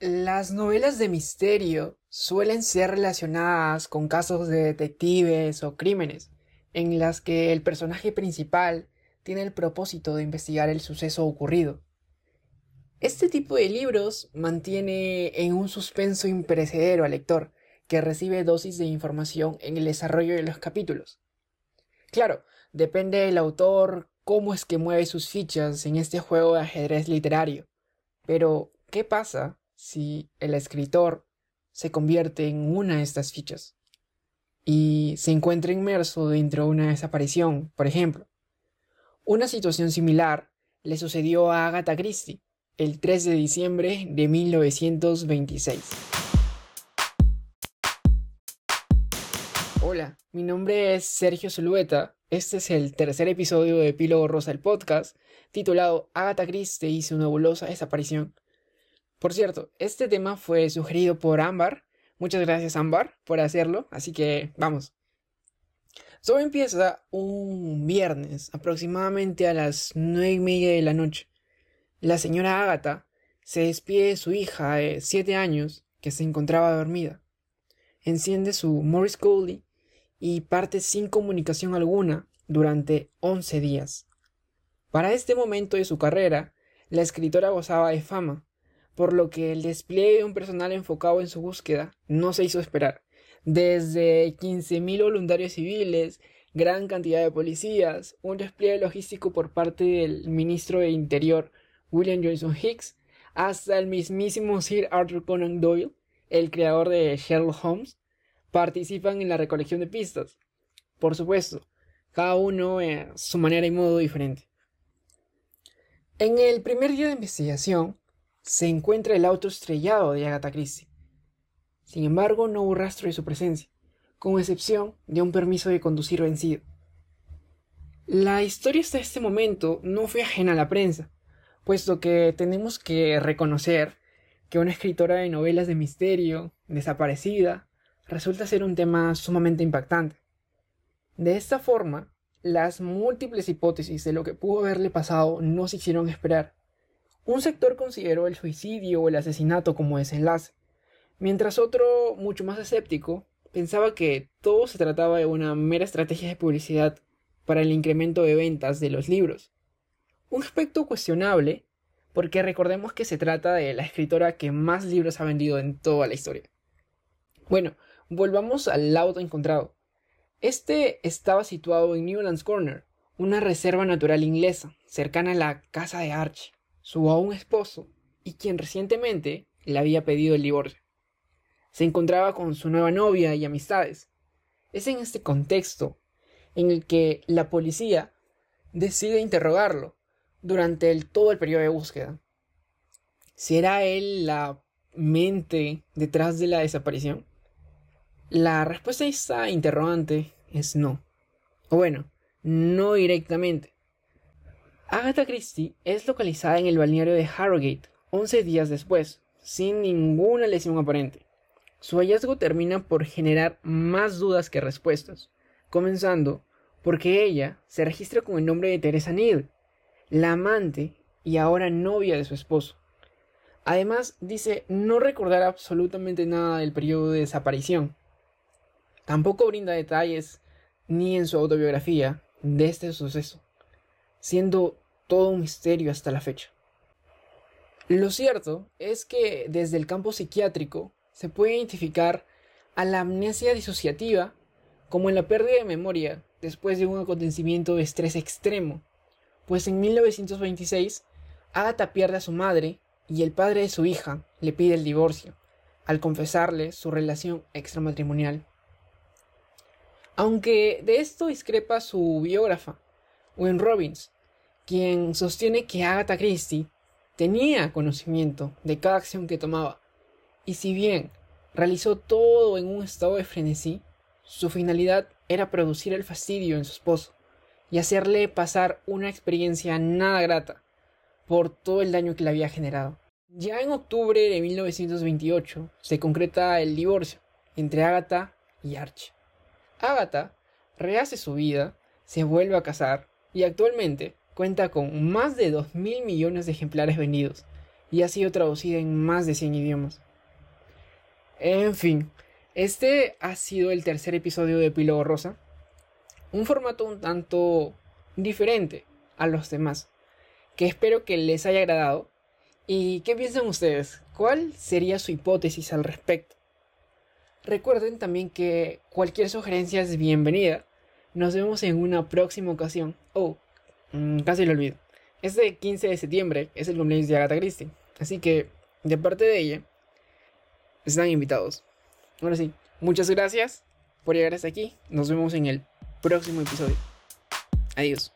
Las novelas de misterio suelen ser relacionadas con casos de detectives o crímenes, en las que el personaje principal tiene el propósito de investigar el suceso ocurrido. Este tipo de libros mantiene en un suspenso imperecedero al lector, que recibe dosis de información en el desarrollo de los capítulos. Claro, depende del autor cómo es que mueve sus fichas en este juego de ajedrez literario. Pero, ¿qué pasa si el escritor se convierte en una de estas fichas y se encuentra inmerso dentro de una desaparición, por ejemplo. Una situación similar le sucedió a Agatha Christie el 3 de diciembre de 1926. Hola, mi nombre es Sergio Zulueta. Este es el tercer episodio de Epílogo Rosa, el podcast, titulado Agatha Christie y su nebulosa desaparición. Por cierto, este tema fue sugerido por Ámbar. Muchas gracias Ámbar por hacerlo, así que vamos. Todo empieza un viernes, aproximadamente a las nueve y media de la noche. La señora Agatha se despide de su hija de siete años que se encontraba dormida. Enciende su Morris Cooley y parte sin comunicación alguna durante once días. Para este momento de su carrera, la escritora gozaba de fama por lo que el despliegue de un personal enfocado en su búsqueda no se hizo esperar. Desde 15.000 voluntarios civiles, gran cantidad de policías, un despliegue logístico por parte del ministro de Interior William Johnson Hicks, hasta el mismísimo Sir Arthur Conan Doyle, el creador de Sherlock Holmes, participan en la recolección de pistas. Por supuesto, cada uno a su manera y modo diferente. En el primer día de investigación, se encuentra el auto estrellado de Agatha Christie. Sin embargo, no hubo rastro de su presencia, con excepción de un permiso de conducir vencido. La historia hasta este momento no fue ajena a la prensa, puesto que tenemos que reconocer que una escritora de novelas de misterio, desaparecida, resulta ser un tema sumamente impactante. De esta forma, las múltiples hipótesis de lo que pudo haberle pasado no se hicieron esperar, un sector consideró el suicidio o el asesinato como desenlace, mientras otro, mucho más escéptico, pensaba que todo se trataba de una mera estrategia de publicidad para el incremento de ventas de los libros. Un aspecto cuestionable, porque recordemos que se trata de la escritora que más libros ha vendido en toda la historia. Bueno, volvamos al auto encontrado. Este estaba situado en Newlands Corner, una reserva natural inglesa, cercana a la casa de Archie su aún esposo y quien recientemente le había pedido el divorcio. Se encontraba con su nueva novia y amistades. Es en este contexto en el que la policía decide interrogarlo durante el, todo el periodo de búsqueda. ¿Será él la mente detrás de la desaparición? La respuesta a esta interrogante es no. O bueno, no directamente. Agatha Christie es localizada en el balneario de Harrogate 11 días después, sin ninguna lesión aparente. Su hallazgo termina por generar más dudas que respuestas, comenzando porque ella se registra con el nombre de Teresa Neal, la amante y ahora novia de su esposo. Además, dice no recordar absolutamente nada del periodo de desaparición. Tampoco brinda detalles, ni en su autobiografía, de este suceso siendo todo un misterio hasta la fecha. Lo cierto es que desde el campo psiquiátrico se puede identificar a la amnesia disociativa como en la pérdida de memoria después de un acontecimiento de estrés extremo, pues en 1926 Agatha pierde a su madre y el padre de su hija le pide el divorcio, al confesarle su relación extramatrimonial. Aunque de esto discrepa su biógrafa, Wayne Robbins, quien sostiene que Agatha Christie tenía conocimiento de cada acción que tomaba, y si bien realizó todo en un estado de frenesí, su finalidad era producir el fastidio en su esposo y hacerle pasar una experiencia nada grata por todo el daño que le había generado. Ya en octubre de 1928 se concreta el divorcio entre Agatha y Archie. Agatha rehace su vida, se vuelve a casar y actualmente cuenta con más de 2 mil millones de ejemplares vendidos y ha sido traducida en más de 100 idiomas. En fin, este ha sido el tercer episodio de Epílogo Rosa, un formato un tanto diferente a los demás, que espero que les haya agradado. ¿Y qué piensan ustedes? ¿Cuál sería su hipótesis al respecto? Recuerden también que cualquier sugerencia es bienvenida. Nos vemos en una próxima ocasión. Oh, mm, casi lo olvido. Este 15 de septiembre es el cumpleaños de Agatha Christie. Así que, de parte de ella, están invitados. Ahora sí, muchas gracias por llegar hasta aquí. Nos vemos en el próximo episodio. Adiós.